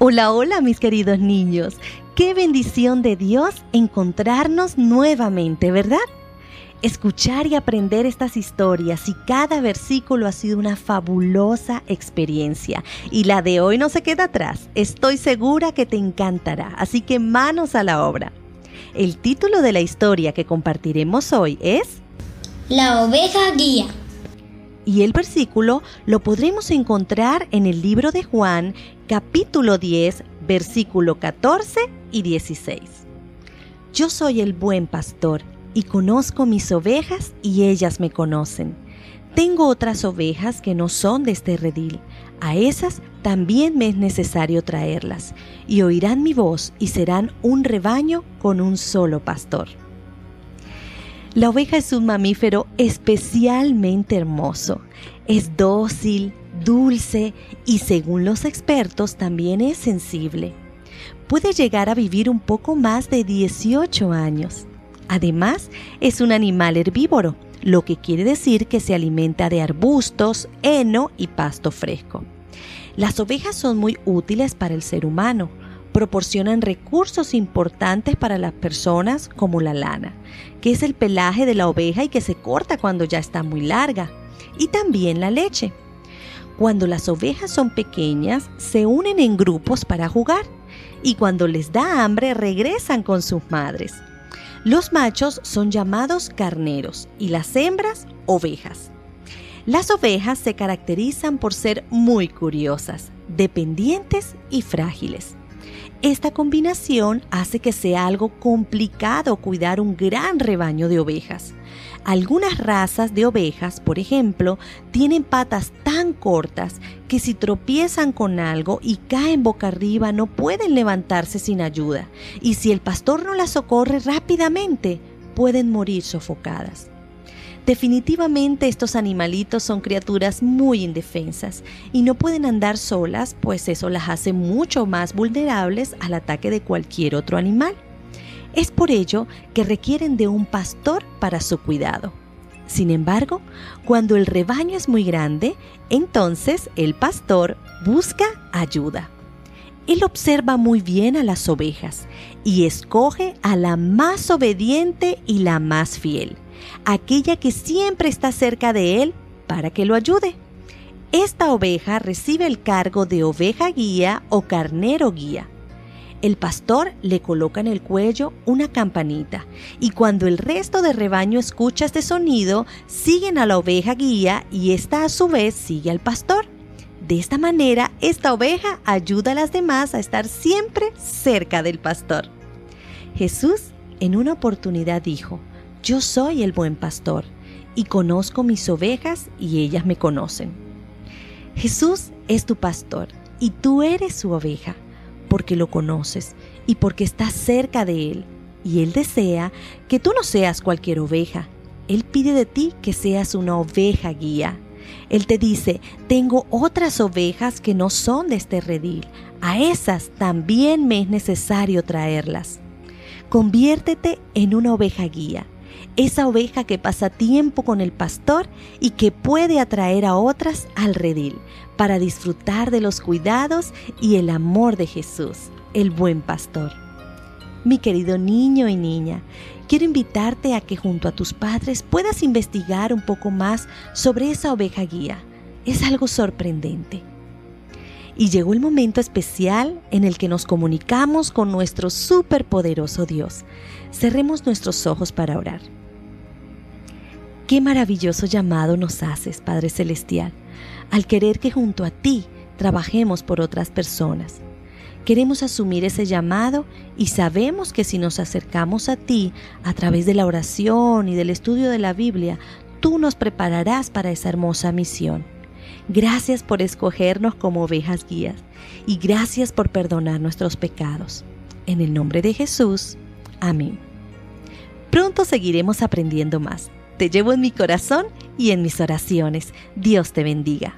Hola, hola mis queridos niños. Qué bendición de Dios encontrarnos nuevamente, ¿verdad? Escuchar y aprender estas historias y cada versículo ha sido una fabulosa experiencia. Y la de hoy no se queda atrás. Estoy segura que te encantará. Así que manos a la obra. El título de la historia que compartiremos hoy es La oveja guía. Y el versículo lo podremos encontrar en el libro de Juan, capítulo 10, versículo 14 y 16. Yo soy el buen pastor y conozco mis ovejas y ellas me conocen. Tengo otras ovejas que no son de este redil. A esas también me es necesario traerlas, y oirán mi voz y serán un rebaño con un solo pastor. La oveja es un mamífero especialmente hermoso. Es dócil, dulce y según los expertos también es sensible. Puede llegar a vivir un poco más de 18 años. Además, es un animal herbívoro, lo que quiere decir que se alimenta de arbustos, heno y pasto fresco. Las ovejas son muy útiles para el ser humano. Proporcionan recursos importantes para las personas como la lana, que es el pelaje de la oveja y que se corta cuando ya está muy larga, y también la leche. Cuando las ovejas son pequeñas, se unen en grupos para jugar y cuando les da hambre regresan con sus madres. Los machos son llamados carneros y las hembras ovejas. Las ovejas se caracterizan por ser muy curiosas, dependientes y frágiles. Esta combinación hace que sea algo complicado cuidar un gran rebaño de ovejas. Algunas razas de ovejas, por ejemplo, tienen patas tan cortas que si tropiezan con algo y caen boca arriba no pueden levantarse sin ayuda, y si el pastor no las socorre rápidamente, pueden morir sofocadas. Definitivamente estos animalitos son criaturas muy indefensas y no pueden andar solas, pues eso las hace mucho más vulnerables al ataque de cualquier otro animal. Es por ello que requieren de un pastor para su cuidado. Sin embargo, cuando el rebaño es muy grande, entonces el pastor busca ayuda. Él observa muy bien a las ovejas y escoge a la más obediente y la más fiel, aquella que siempre está cerca de él para que lo ayude. Esta oveja recibe el cargo de oveja guía o carnero guía el pastor le coloca en el cuello una campanita y cuando el resto del rebaño escucha este sonido, siguen a la oveja guía y ésta a su vez sigue al pastor. De esta manera, esta oveja ayuda a las demás a estar siempre cerca del pastor. Jesús en una oportunidad dijo, Yo soy el buen pastor y conozco mis ovejas y ellas me conocen. Jesús es tu pastor y tú eres su oveja porque lo conoces y porque estás cerca de Él. Y Él desea que tú no seas cualquier oveja. Él pide de ti que seas una oveja guía. Él te dice, tengo otras ovejas que no son de este redil. A esas también me es necesario traerlas. Conviértete en una oveja guía, esa oveja que pasa tiempo con el pastor y que puede atraer a otras al redil para disfrutar de los cuidados y el amor de Jesús, el buen pastor. Mi querido niño y niña, quiero invitarte a que junto a tus padres puedas investigar un poco más sobre esa oveja guía. Es algo sorprendente. Y llegó el momento especial en el que nos comunicamos con nuestro superpoderoso Dios. Cerremos nuestros ojos para orar. Qué maravilloso llamado nos haces, Padre Celestial al querer que junto a ti trabajemos por otras personas. Queremos asumir ese llamado y sabemos que si nos acercamos a ti a través de la oración y del estudio de la Biblia, tú nos prepararás para esa hermosa misión. Gracias por escogernos como ovejas guías y gracias por perdonar nuestros pecados. En el nombre de Jesús. Amén. Pronto seguiremos aprendiendo más. Te llevo en mi corazón y en mis oraciones. Dios te bendiga.